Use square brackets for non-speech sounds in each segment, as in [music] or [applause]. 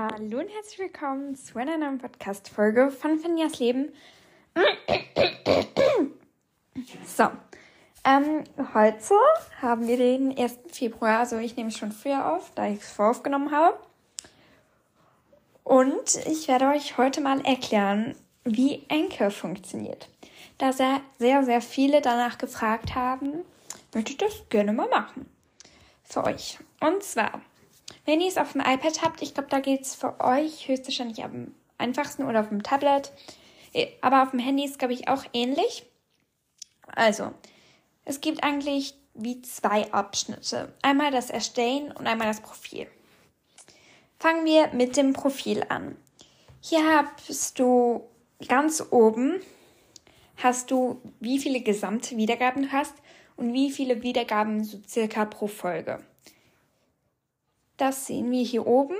Hallo und herzlich willkommen zu einer neuen Podcast-Folge von Finjas Leben. So, ähm, heute haben wir den 1. Februar, also ich nehme es schon früher auf, da ich es voraufgenommen habe. Und ich werde euch heute mal erklären, wie Anchor funktioniert. Da sehr, sehr, sehr viele danach gefragt haben, möchte ich das gerne mal machen. Für euch. Und zwar, wenn ihr es auf dem iPad habt, ich glaube, da geht es für euch höchstwahrscheinlich am einfachsten oder auf dem Tablet. Äh, aber auf dem Handy ist, glaube ich, auch ähnlich. Also, es gibt eigentlich wie zwei Abschnitte. Einmal das Erstellen und einmal das Profil. Fangen wir mit dem Profil an. Hier hast du ganz oben hast du, wie viele gesamte Wiedergaben du hast und wie viele Wiedergaben so circa pro Folge. Das sehen wir hier oben.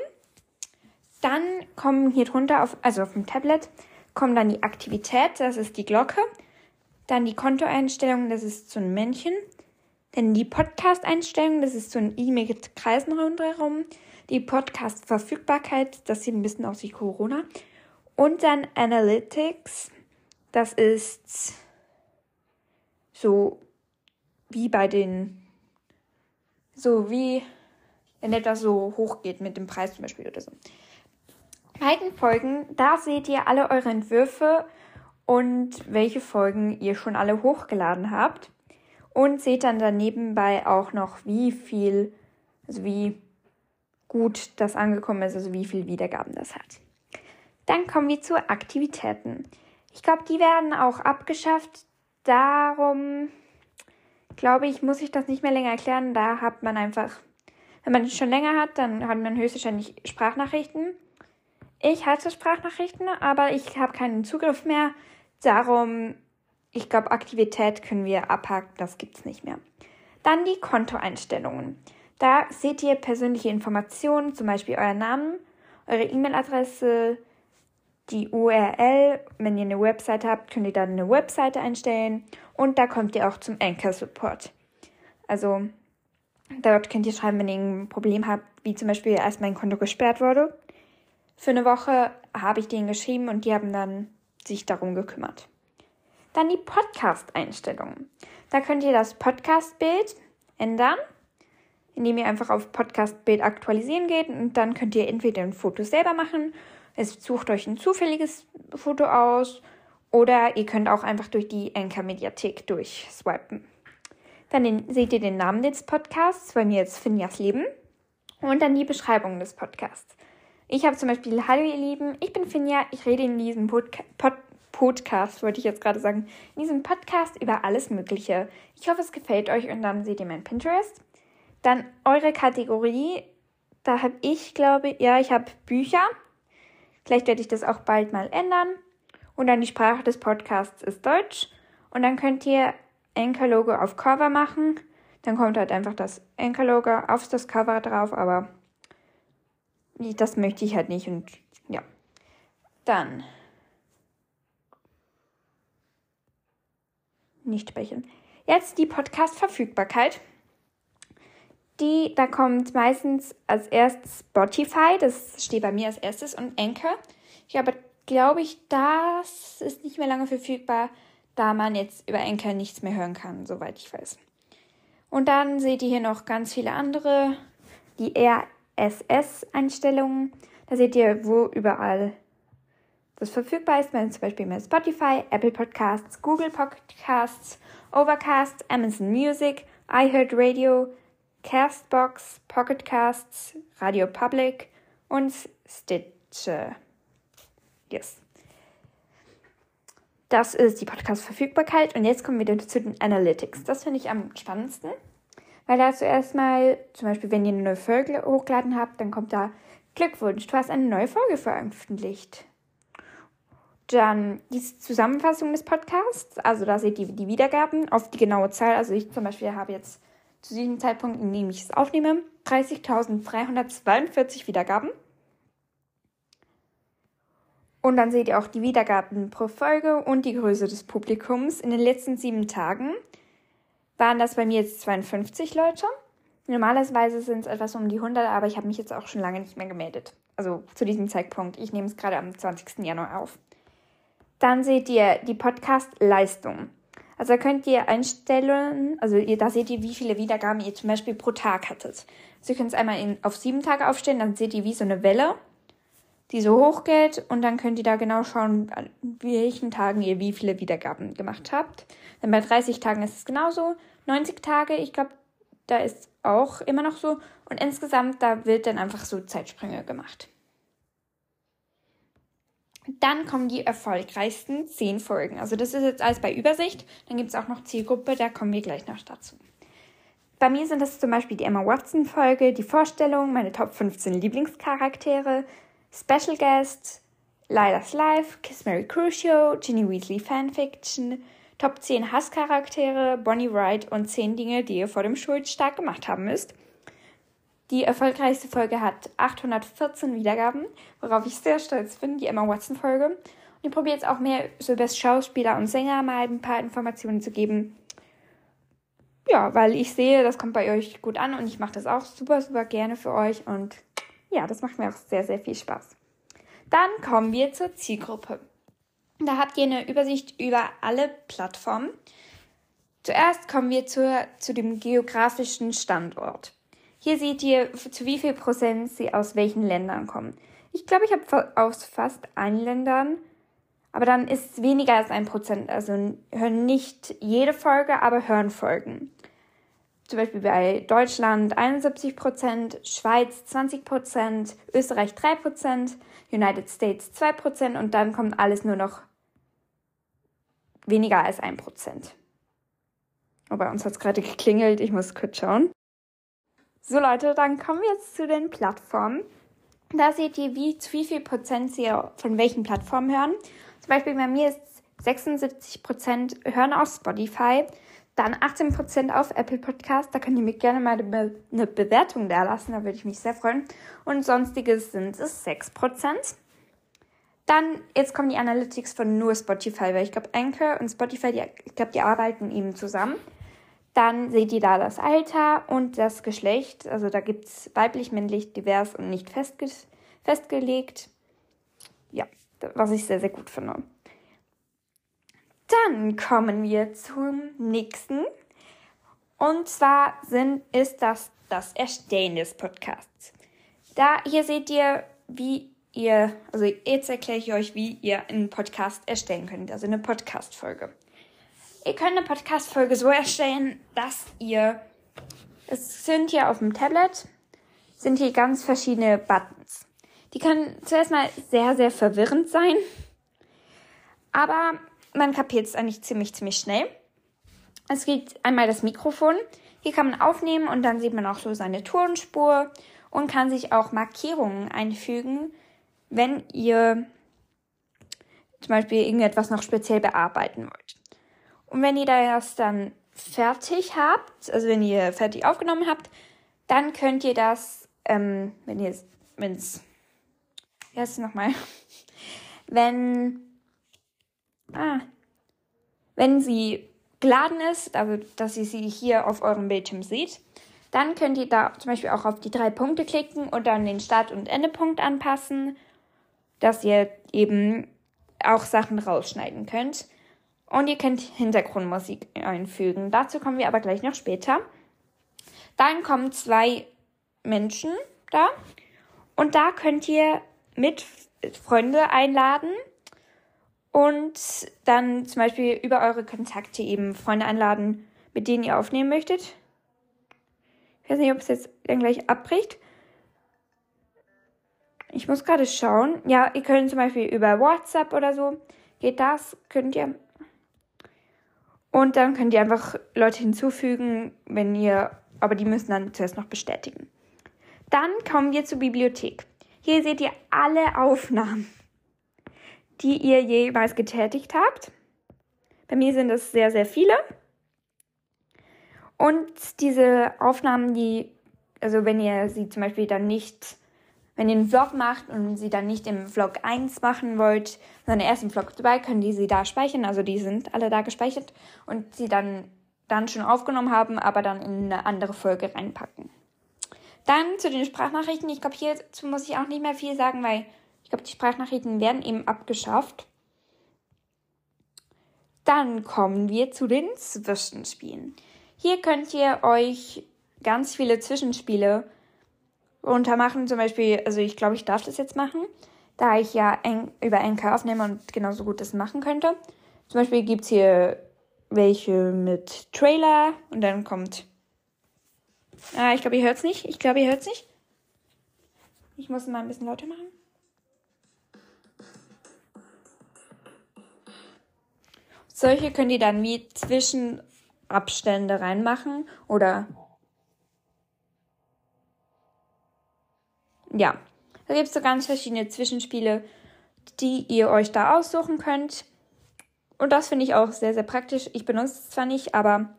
Dann kommen hier drunter, auf, also auf dem Tablet, kommen dann die Aktivität, das ist die Glocke. Dann die Kontoeinstellungen, das ist so ein Männchen. Dann die Podcast-Einstellungen, das ist so ein I mit Kreisen rundherum. Die Podcast-Verfügbarkeit, das sieht ein bisschen aus wie Corona. Und dann Analytics, das ist so wie bei den, so wie wenn etwas so hoch geht mit dem Preis zum Beispiel oder so. Beiden Folgen, da seht ihr alle eure Entwürfe und welche Folgen ihr schon alle hochgeladen habt. Und seht dann daneben bei auch noch, wie viel, also wie gut das angekommen ist, also wie viel Wiedergaben das hat. Dann kommen wir zu Aktivitäten. Ich glaube, die werden auch abgeschafft. Darum glaube ich, muss ich das nicht mehr länger erklären. Da hat man einfach wenn man es schon länger hat, dann hat man höchstwahrscheinlich Sprachnachrichten. Ich hasse Sprachnachrichten, aber ich habe keinen Zugriff mehr. Darum, ich glaube, Aktivität können wir abhaken, das gibt es nicht mehr. Dann die Kontoeinstellungen. Da seht ihr persönliche Informationen, zum Beispiel euer Namen, eure E-Mail-Adresse, die URL. Wenn ihr eine Website habt, könnt ihr dann eine Webseite einstellen und da kommt ihr auch zum Anchor Support. Also Dort könnt ihr schreiben, wenn ihr ein Problem habt, wie zum Beispiel, als mein Konto gesperrt wurde. Für eine Woche habe ich denen geschrieben und die haben dann sich darum gekümmert. Dann die Podcast-Einstellungen. Da könnt ihr das Podcast-Bild ändern, indem ihr einfach auf Podcast-Bild aktualisieren geht und dann könnt ihr entweder ein Foto selber machen, es sucht euch ein zufälliges Foto aus oder ihr könnt auch einfach durch die Anchor-Mediathek durchswipen. Dann seht ihr den Namen des Podcasts, bei mir jetzt Finjas Leben. Und dann die Beschreibung des Podcasts. Ich habe zum Beispiel, hallo ihr Lieben, ich bin Finja, ich rede in diesem Podca Pod Podcast, wollte ich jetzt gerade sagen, in diesem Podcast über alles Mögliche. Ich hoffe, es gefällt euch und dann seht ihr mein Pinterest. Dann eure Kategorie, da habe ich, glaube ja, ich habe Bücher. Vielleicht werde ich das auch bald mal ändern. Und dann die Sprache des Podcasts ist Deutsch. Und dann könnt ihr Anchor-Logo auf Cover machen. Dann kommt halt einfach das Anchor-Logo auf das Cover drauf, aber das möchte ich halt nicht und ja. Dann nicht speichern. Jetzt die Podcast-Verfügbarkeit. Die, da kommt meistens als erstes Spotify, das steht bei mir als erstes, und Anchor. Ich aber glaube ich, das ist nicht mehr lange verfügbar da man jetzt über Enker nichts mehr hören kann, soweit ich weiß. Und dann seht ihr hier noch ganz viele andere, die RSS-Einstellungen. Da seht ihr, wo überall das verfügbar ist, wenn zum Beispiel mit Spotify, Apple Podcasts, Google Podcasts, Overcast, Amazon Music, iHeartRadio, Castbox, Pocketcasts, Radio Public und Stitcher. Yes. Das ist die Podcast-Verfügbarkeit. Und jetzt kommen wir zu den Analytics. Das finde ich am spannendsten. Weil da zuerst mal, zum Beispiel, wenn ihr eine neue Folge hochgeladen habt, dann kommt da Glückwunsch, du hast eine neue Folge veröffentlicht. Dann die Zusammenfassung des Podcasts, also da seht ihr die Wiedergaben auf die genaue Zahl. Also ich zum Beispiel habe jetzt zu diesem Zeitpunkt, in dem ich es aufnehme, 30.342 Wiedergaben. Und dann seht ihr auch die Wiedergaben pro Folge und die Größe des Publikums. In den letzten sieben Tagen waren das bei mir jetzt 52 Leute. Normalerweise sind es etwas um die 100, aber ich habe mich jetzt auch schon lange nicht mehr gemeldet. also zu diesem Zeitpunkt. Ich nehme es gerade am 20. Januar auf. Dann seht ihr die Podcast-Leistung. Also da könnt ihr einstellen, also ihr, da seht ihr, wie viele Wiedergaben ihr zum Beispiel pro Tag hattet. Also ihr könnt es einmal in, auf sieben Tage aufstellen, dann seht ihr wie so eine Welle, die so hoch geht und dann könnt ihr da genau schauen, an welchen Tagen ihr wie viele Wiedergaben gemacht habt. Dann bei 30 Tagen ist es genauso. 90 Tage, ich glaube, da ist auch immer noch so. Und insgesamt, da wird dann einfach so Zeitsprünge gemacht. Dann kommen die erfolgreichsten zehn Folgen. Also das ist jetzt alles bei Übersicht. Dann gibt es auch noch Zielgruppe, da kommen wir gleich noch dazu. Bei mir sind das zum Beispiel die Emma Watson-Folge, die Vorstellung, meine Top 15 Lieblingscharaktere, Special Guest, Lila's Life, Kiss Mary Crucio, Ginny Weasley Fanfiction, Top 10 Hasscharaktere, Bonnie Wright und 10 Dinge, die ihr vor dem Schulstart gemacht haben müsst. Die erfolgreichste Folge hat 814 Wiedergaben, worauf ich sehr stolz bin, die Emma Watson-Folge. Und ich probiere jetzt auch mehr so über Schauspieler und Sänger mal ein paar Informationen zu geben. Ja, weil ich sehe, das kommt bei euch gut an und ich mache das auch super, super gerne für euch und ja, das macht mir auch sehr, sehr viel Spaß. Dann kommen wir zur Zielgruppe. Da habt ihr eine Übersicht über alle Plattformen. Zuerst kommen wir zur, zu dem geografischen Standort. Hier seht ihr, zu wie viel Prozent sie aus welchen Ländern kommen. Ich glaube, ich habe aus fast allen Ländern, aber dann ist es weniger als ein Prozent. Also hören nicht jede Folge, aber hören Folgen. Zum Beispiel bei Deutschland 71 Prozent, Schweiz 20 Prozent, Österreich 3 Prozent, United States 2 Prozent und dann kommt alles nur noch weniger als ein Prozent. Oh, bei uns hat es gerade geklingelt, ich muss kurz schauen. So Leute, dann kommen wir jetzt zu den Plattformen. Da seht ihr, wie, zu wie viel Prozent Sie von welchen Plattformen hören. Zum Beispiel bei mir ist 76 Prozent hören auf Spotify, dann 18 Prozent auf Apple Podcast. Da könnt ihr mir gerne mal eine Bewertung da lassen, da würde ich mich sehr freuen. Und sonstiges sind es 6 Prozent. Dann, jetzt kommen die Analytics von nur Spotify, weil ich glaube, Anchor und Spotify, die, ich glaube, die arbeiten eben zusammen. Dann seht ihr da das Alter und das Geschlecht. Also da gibt es weiblich, männlich, divers und nicht festge festgelegt. Ja, was ich sehr, sehr gut finde. Dann kommen wir zum nächsten. Und zwar sind, ist das das Erstellen des Podcasts. Da hier seht ihr, wie ihr, also jetzt erkläre ich euch, wie ihr einen Podcast erstellen könnt, also eine Podcast-Folge. Ihr könnt eine Podcast-Folge so erstellen, dass ihr, es sind hier auf dem Tablet, sind hier ganz verschiedene Buttons. Die können zuerst mal sehr, sehr verwirrend sein, aber man kapiert es eigentlich ziemlich, ziemlich schnell. Es gibt einmal das Mikrofon. Hier kann man aufnehmen und dann sieht man auch so seine Tonspur und kann sich auch Markierungen einfügen, wenn ihr zum Beispiel irgendetwas noch speziell bearbeiten wollt. Und wenn ihr das dann fertig habt, also wenn ihr fertig aufgenommen habt, dann könnt ihr das, ähm, wenn ihr, wenn es, wie heißt es nochmal? [laughs] Wenn, ah, wenn sie geladen ist, also dass ihr sie hier auf eurem Bildschirm seht, dann könnt ihr da zum Beispiel auch auf die drei Punkte klicken und dann den Start- und Endepunkt anpassen, dass ihr eben auch Sachen rausschneiden könnt. Und ihr könnt Hintergrundmusik einfügen. Dazu kommen wir aber gleich noch später. Dann kommen zwei Menschen da. Und da könnt ihr mit Freunde einladen und dann zum Beispiel über eure Kontakte eben Freunde einladen, mit denen ihr aufnehmen möchtet. Ich weiß nicht, ob es jetzt dann gleich abbricht. Ich muss gerade schauen. Ja, ihr könnt zum Beispiel über WhatsApp oder so. Geht das? Könnt ihr und dann könnt ihr einfach Leute hinzufügen, wenn ihr, aber die müssen dann zuerst noch bestätigen. Dann kommen wir zur Bibliothek. Hier seht ihr alle Aufnahmen, die ihr jeweils getätigt habt. Bei mir sind es sehr, sehr viele. Und diese Aufnahmen, die, also wenn ihr sie zum Beispiel dann nicht wenn ihr einen Vlog macht und sie dann nicht im Vlog 1 machen wollt, sondern erst im Vlog 2, können die sie da speichern. Also die sind alle da gespeichert und sie dann, dann schon aufgenommen haben, aber dann in eine andere Folge reinpacken. Dann zu den Sprachnachrichten. Ich glaube, hierzu muss ich auch nicht mehr viel sagen, weil ich glaube, die Sprachnachrichten werden eben abgeschafft. Dann kommen wir zu den Zwischenspielen. Hier könnt ihr euch ganz viele Zwischenspiele runtermachen. Zum Beispiel, also ich glaube, ich darf das jetzt machen, da ich ja über NK aufnehme und genauso gut das machen könnte. Zum Beispiel gibt es hier welche mit Trailer und dann kommt. Ah, ich glaube, ihr hört es nicht. Ich glaube, ihr hört es nicht. Ich muss mal ein bisschen lauter machen. Solche könnt ihr dann wie Zwischenabstände reinmachen oder ja, da gibt es so ganz verschiedene Zwischenspiele, die ihr euch da aussuchen könnt. Und das finde ich auch sehr, sehr praktisch. Ich benutze es zwar nicht, aber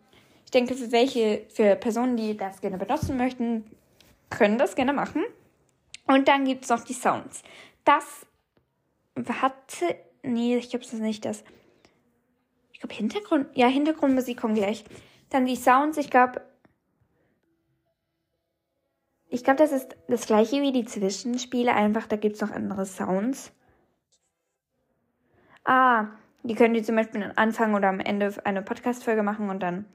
ich denke, für welche, für Personen, die das gerne benutzen möchten, können das gerne machen. Und dann gibt es noch die Sounds. Das hatte, nee, ich glaube, es ist nicht das glaube, Hintergrund, ja, Hintergrundmusik kommt gleich. Dann die Sounds, ich glaube, ich glaube, das ist das gleiche wie die Zwischenspiele, einfach da gibt es noch andere Sounds. Ah, die könnt ihr zum Beispiel am Anfang oder am Ende eine Podcast-Folge machen und dann.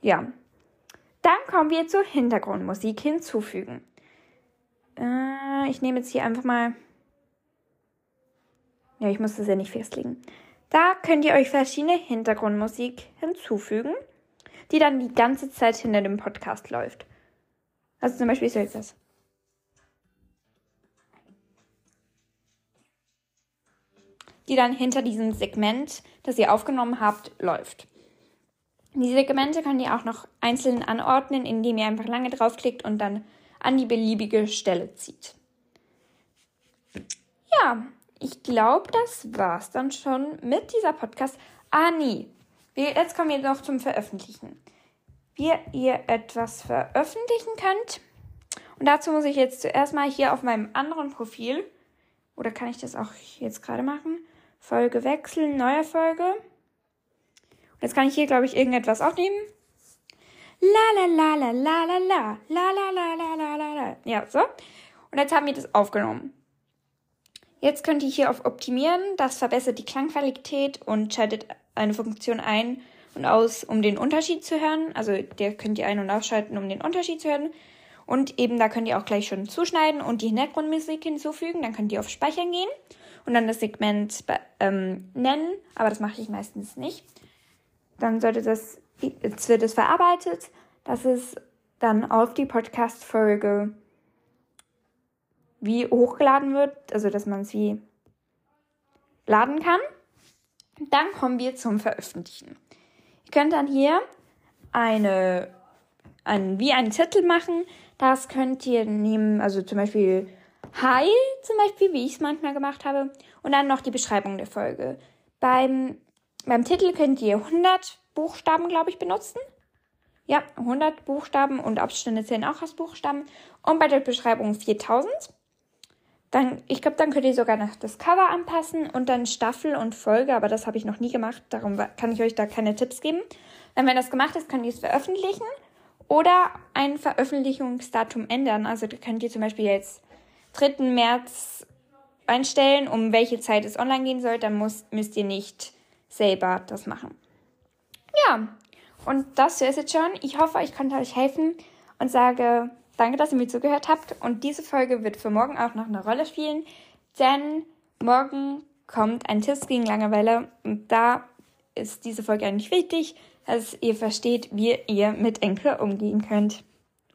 Ja. Dann kommen wir zur Hintergrundmusik hinzufügen. Äh, ich nehme jetzt hier einfach mal ja, ich muss das ja nicht festlegen. Da könnt ihr euch verschiedene Hintergrundmusik hinzufügen, die dann die ganze Zeit hinter dem Podcast läuft. Also zum Beispiel so jetzt das. Die dann hinter diesem Segment, das ihr aufgenommen habt, läuft. Die Segmente könnt ihr auch noch einzeln anordnen, indem ihr einfach lange draufklickt und dann an die beliebige Stelle zieht. Ja, ich glaube, das war's dann schon mit dieser Podcast. Ah, nee. Wir, jetzt kommen wir noch zum Veröffentlichen. Wie ihr etwas veröffentlichen könnt. Und dazu muss ich jetzt zuerst mal hier auf meinem anderen Profil, oder kann ich das auch jetzt gerade machen? Folge wechseln, neue Folge. Und jetzt kann ich hier, glaube ich, irgendetwas aufnehmen. La la la la la la la la la la la la la. Ja, so. Und jetzt haben wir das aufgenommen. Jetzt könnt ihr hier auf Optimieren. Das verbessert die Klangqualität und schaltet eine Funktion ein und aus, um den Unterschied zu hören. Also der könnt ihr ein- und ausschalten, um den Unterschied zu hören. Und eben da könnt ihr auch gleich schon zuschneiden und die Hintergrundmusik hinzufügen. Dann könnt ihr auf Speichern gehen und dann das Segment ähm, nennen. Aber das mache ich meistens nicht. Dann sollte das, jetzt wird es verarbeitet, dass es dann auf die Podcast-Folge wie hochgeladen wird, also dass man sie laden kann. Dann kommen wir zum Veröffentlichen. Ihr könnt dann hier eine, ein, wie einen Zettel machen. Das könnt ihr nehmen, also zum Beispiel Hi, zum Beispiel, wie ich es manchmal gemacht habe. Und dann noch die Beschreibung der Folge. Beim, beim Titel könnt ihr 100 Buchstaben, glaube ich, benutzen. Ja, 100 Buchstaben und Abstände zählen auch als Buchstaben. Und bei der Beschreibung 4000. Dann, ich glaube, dann könnt ihr sogar noch das Cover anpassen und dann Staffel und Folge, aber das habe ich noch nie gemacht, darum kann ich euch da keine Tipps geben. Dann, wenn das gemacht ist, könnt ihr es veröffentlichen oder ein Veröffentlichungsdatum ändern. Also könnt ihr zum Beispiel jetzt 3. März einstellen, um welche Zeit es online gehen soll, dann muss, müsst ihr nicht selber das machen. Ja, und das ist jetzt schon. Ich hoffe, ich konnte euch helfen und sage Danke, dass ihr mir zugehört habt. Und diese Folge wird für morgen auch noch eine Rolle spielen, denn morgen kommt ein Tipps gegen Langeweile. Und da ist diese Folge eigentlich wichtig, dass ihr versteht, wie ihr mit Enkel umgehen könnt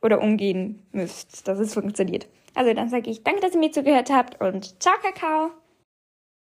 oder umgehen müsst, dass es funktioniert. Also dann sage ich danke, dass ihr mir zugehört habt und ciao, Kakao!